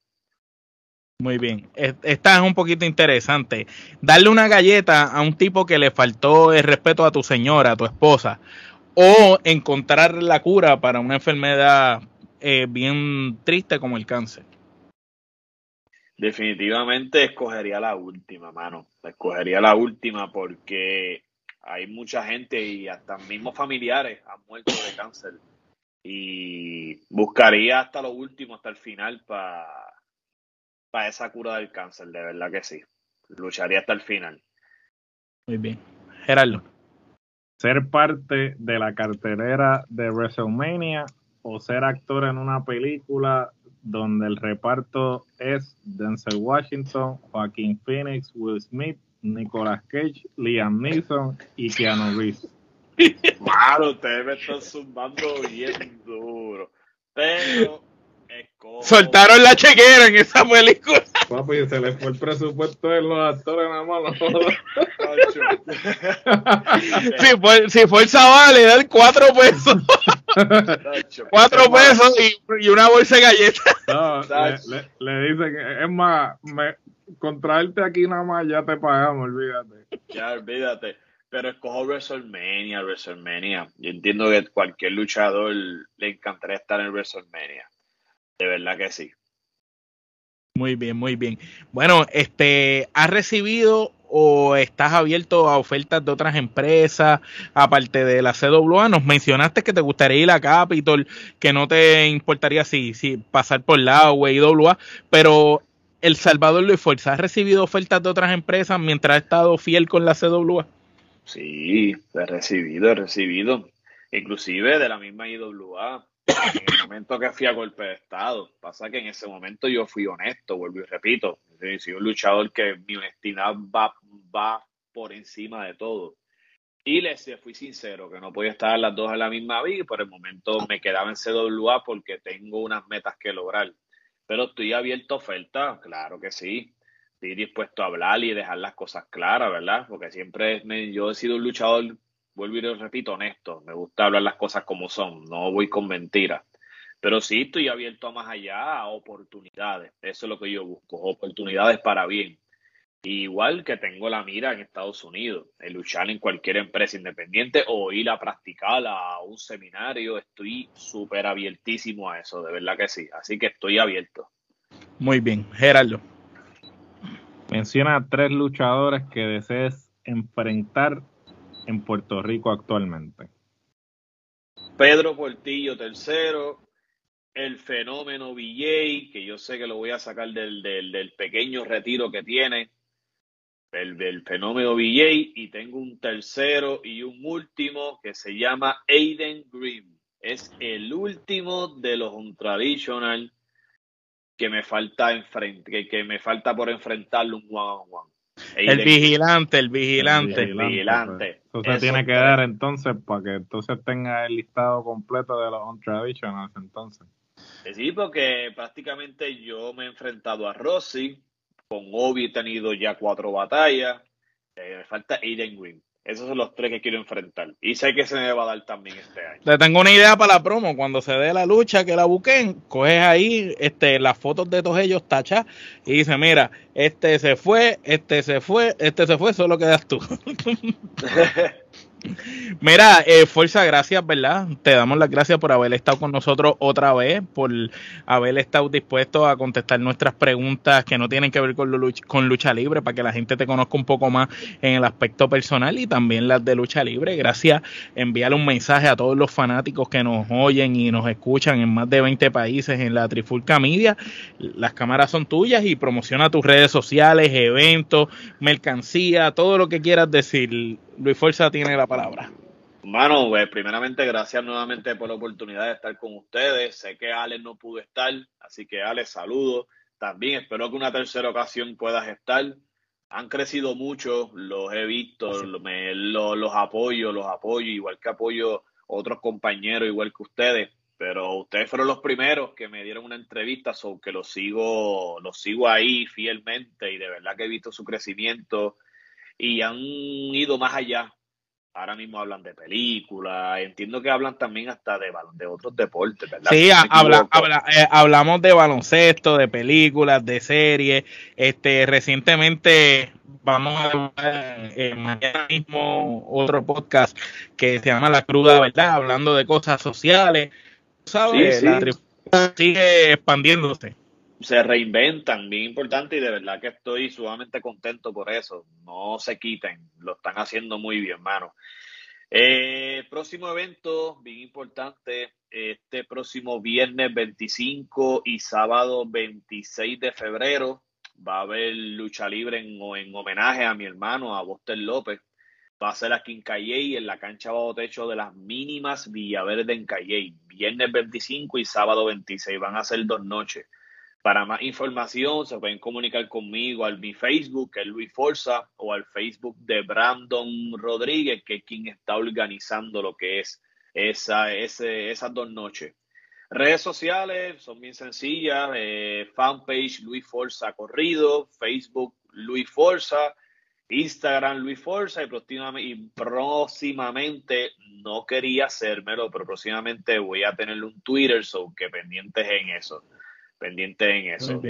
Muy bien, esta es un poquito interesante. Darle una galleta a un tipo que le faltó el respeto a tu señora, a tu esposa, o encontrar la cura para una enfermedad eh, bien triste como el cáncer. Definitivamente escogería la última, mano. Escogería la última porque hay mucha gente y hasta mismos familiares han muerto de cáncer. Y buscaría hasta lo último, hasta el final, para para esa cura del cáncer, de verdad que sí. Lucharía hasta el final. Muy bien. Gerardo. Ser parte de la cartelera de WrestleMania o ser actor en una película donde el reparto es Denzel Washington, Joaquín Phoenix, Will Smith Nicolas Cage, Liam Neeson y Keanu Reeves. Claro, ustedes me están bien duro. Pero Soltaron la chequera en esa película. Papi, se les fue el presupuesto de los actores nada más. si, fue, si fue el Zabal, le dan cuatro pesos. cuatro pesos y, una bolsa de galletas. No, le, le, dicen, es más, me, contraerte aquí nada más ya te pagamos, olvídate. Ya, olvídate. Pero escojo WrestleMania, WrestleMania. Yo entiendo que cualquier luchador le encantaría estar en WrestleMania. De verdad que sí. Muy bien, muy bien. Bueno, este, ¿has recibido o estás abierto a ofertas de otras empresas, aparte de la CWA? Nos mencionaste que te gustaría ir a Capitol, que no te importaría si, si pasar por la o IWA, pero El Salvador Luis Fuerza, ¿has recibido ofertas de otras empresas mientras has estado fiel con la CWA? Sí, he recibido, he recibido. Inclusive de la misma IWA en el momento que fui a golpe de Estado. Pasa que en ese momento yo fui honesto, vuelvo y repito. Soy un luchador que mi honestidad va, va por encima de todo. Y les fui sincero, que no podía estar las dos en la misma vida y por el momento me quedaba en CWA porque tengo unas metas que lograr. Pero estoy abierto a ofertas, claro que sí. Estoy dispuesto a hablar y dejar las cosas claras, ¿verdad? Porque siempre me, yo he sido un luchador vuelvo y lo repito, honesto. Me gusta hablar las cosas como son, no voy con mentiras. Pero sí estoy abierto a más allá, a oportunidades. Eso es lo que yo busco, oportunidades para bien. Igual que tengo la mira en Estados Unidos, en luchar en cualquier empresa independiente o ir a practicar a un seminario, estoy súper abiertísimo a eso, de verdad que sí. Así que estoy abierto. Muy bien, Gerardo. Menciona tres luchadores que desees enfrentar en Puerto Rico actualmente? Pedro Portillo tercero, el fenómeno VJ, que yo sé que lo voy a sacar del, del, pequeño retiro que tiene, el, del fenómeno VJ, y tengo un tercero y un último que se llama Aiden Green. Es el último de los untraditional que me falta enfrente, que, que me falta por enfrentarlo un one on one. El vigilante, el vigilante. El vigilante. Pues. Eso se tiene que dar entonces para que entonces tenga el listado completo de los on-traditionals entonces. Sí, porque prácticamente yo me he enfrentado a Rossi, con Obi he tenido ya cuatro batallas, eh, me falta Aiden Green. Esos son los tres que quiero enfrentar. Y sé que se me va a dar también este año. Le tengo una idea para la promo. Cuando se dé la lucha, que la busquen, coges ahí este, las fotos de todos ellos, tachas, y dice, mira, este se fue, este se fue, este se fue, solo quedas tú. Mira, eh, Fuerza, gracias, ¿verdad? Te damos las gracias por haber estado con nosotros otra vez, por haber estado dispuesto a contestar nuestras preguntas que no tienen que ver con, lucha, libre, para que la gente te conozca un poco más en el aspecto personal y también las de lucha libre. Gracias, enviarle un mensaje a todos los fanáticos que nos oyen y nos escuchan en más de 20 países en la Trifulca Media. Las cámaras son tuyas y promociona tus redes sociales, eventos, mercancía, todo lo que quieras decir Luis Fuerza tiene la palabra. Mano, pues, primeramente gracias nuevamente por la oportunidad de estar con ustedes. Sé que Alex no pudo estar, así que Alex, saludo. También espero que una tercera ocasión puedas estar. Han crecido mucho, los he visto, los, los apoyo, los apoyo, igual que apoyo otros compañeros, igual que ustedes. Pero ustedes fueron los primeros que me dieron una entrevista, sobre que los sigo, los sigo ahí fielmente y de verdad que he visto su crecimiento y han ido más allá. Ahora mismo hablan de películas, entiendo que hablan también hasta de, de otros deportes, ¿verdad? Sí, habla, eh, hablamos de baloncesto, de películas, de series. Este, recientemente vamos a hablar eh, mañana mismo otro podcast que se llama La Cruda Verdad, hablando de cosas sociales. ¿Sabes? La sigue expandiéndose se reinventan, bien importante, y de verdad que estoy sumamente contento por eso. No se quiten, lo están haciendo muy bien, mano. Eh, próximo evento, bien importante, este próximo viernes 25 y sábado 26 de febrero va a haber lucha libre en, en homenaje a mi hermano, a Boster López. Va a ser aquí en Calley, en la cancha bajo techo de las mínimas Villaverde en Calley. Viernes 25 y sábado 26, van a ser dos noches Para más información se pueden comunicar conmigo al mi Facebook, que es Luis Forza, o al Facebook de Brandon Rodríguez, que es quien está organizando lo que es esa, ese, esas dos noches. Redes sociales son bien sencillas, eh, fanpage Luis Forza Corrido, Facebook Luis Forza, Instagram Luis Forza y próximamente, no quería hacérmelo, pero próximamente voy a tener un Twitter, so que pendientes en eso. Pendientes en eso.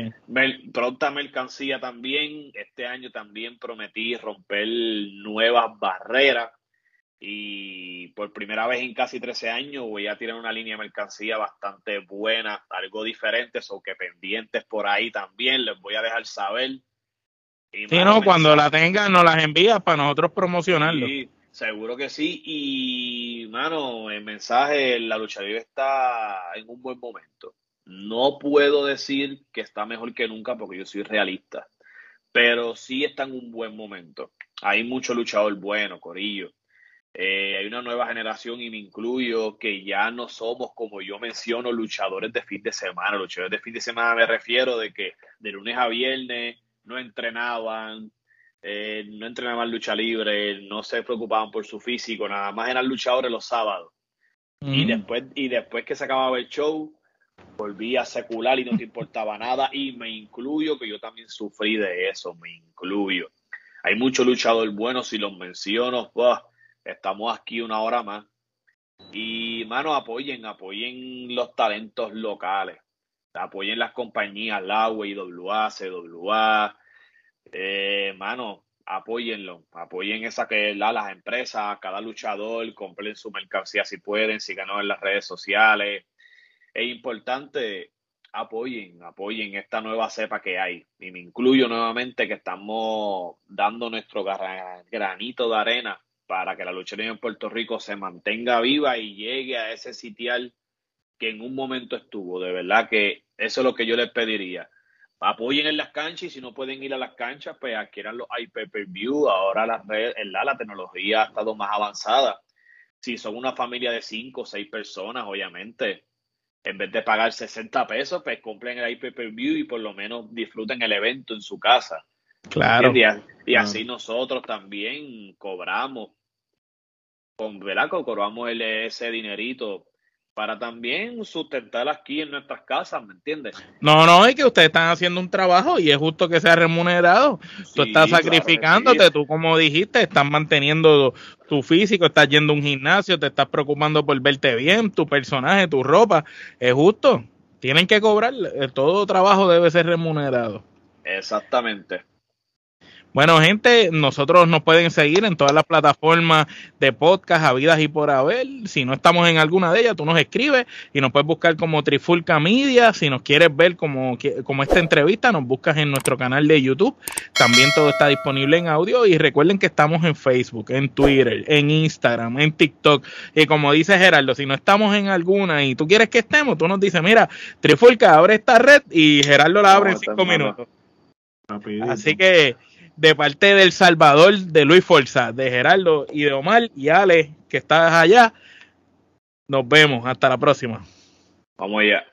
pronta mercancía también. Este año también prometí romper nuevas barreras. Y por primera vez en casi 13 años voy a tirar una línea de mercancía bastante buena, algo diferente, so que pendientes por ahí también. Les voy a dejar saber sí, no, cuando la tengan nos las envías para nosotros promocionarlo. Sí, seguro que sí. Y, mano, el mensaje, la lucha libre está en un buen momento. No puedo decir que está mejor que nunca porque yo soy realista, pero sí está en un buen momento. Hay mucho luchador bueno, Corillo. Eh, hay una nueva generación y me incluyo que ya no somos, como yo menciono, luchadores de fin de semana. Luchadores de fin de semana me refiero de que de lunes a viernes no entrenaban, eh, no entrenaban lucha libre, no se preocupaban por su físico, nada más eran luchadores los sábados. Y después, y después que se acababa el show, volvía secular y no te importaba nada. Y me incluyo, que yo también sufrí de eso, me incluyo. Hay muchos luchadores buenos, si los menciono, estamos aquí una hora más. Y, mano, apoyen, apoyen los talentos locales apoyen las compañías, la WA, CWA, eh, mano, apóyenlo, apoyen esa que la, las empresas, cada luchador, compren su mercancía si pueden, síganos en las redes sociales. Es importante, apoyen, apoyen esta nueva cepa que hay. Y me incluyo nuevamente que estamos dando nuestro granito de arena para que la lucha en Puerto Rico se mantenga viva y llegue a ese sitial que en un momento estuvo. De verdad que eso es lo que yo les pediría. Apoyen en las canchas y si no pueden ir a las canchas, pues adquieran los iPay-Per-View. Ahora la, red, la, la tecnología ha estado más avanzada. Si son una familia de cinco o seis personas, obviamente, en vez de pagar 60 pesos, pues compren el iPay-Per-View y por lo menos disfruten el evento en su casa. Claro. Y, así nosotros también cobramos, con, ¿verdad? Cobramos ese dinerito para también sustentar aquí en nuestras casas, ¿me entiendes? No, no, es que ustedes están haciendo un trabajo y es justo que sea remunerado. tú estás sacrificándote, tú como dijiste, estás manteniendo tu físico, estás yendo a un gimnasio, te estás preocupando por verte bien, tu personaje, tu ropa, es justo. Tienen que cobrar, eh, todo trabajo debe ser remunerado. Exactamente. Bueno, gente, nosotros nos pueden seguir en todas las plataformas de podcast, habidas y por haber. Si no estamos en alguna de ellas, tú nos escribes y nos puedes buscar como Trifulca Media. Si nos quieres ver como, como esta entrevista, nos buscas en nuestro canal de YouTube. También todo está disponible en audio. Y recuerden que estamos en Facebook, en Twitter, en Instagram, en TikTok. Y como dice Gerardo, si no estamos en alguna y tú quieres que estemos, tú nos dices, mira, Trifulca, abre esta red y Gerardo la abre en cinco minutos. Así que de parte del Salvador, de Luis Forza, de Gerardo y de Omar y Ale, que estás allá. Nos vemos. Hasta la próxima. Vamos allá.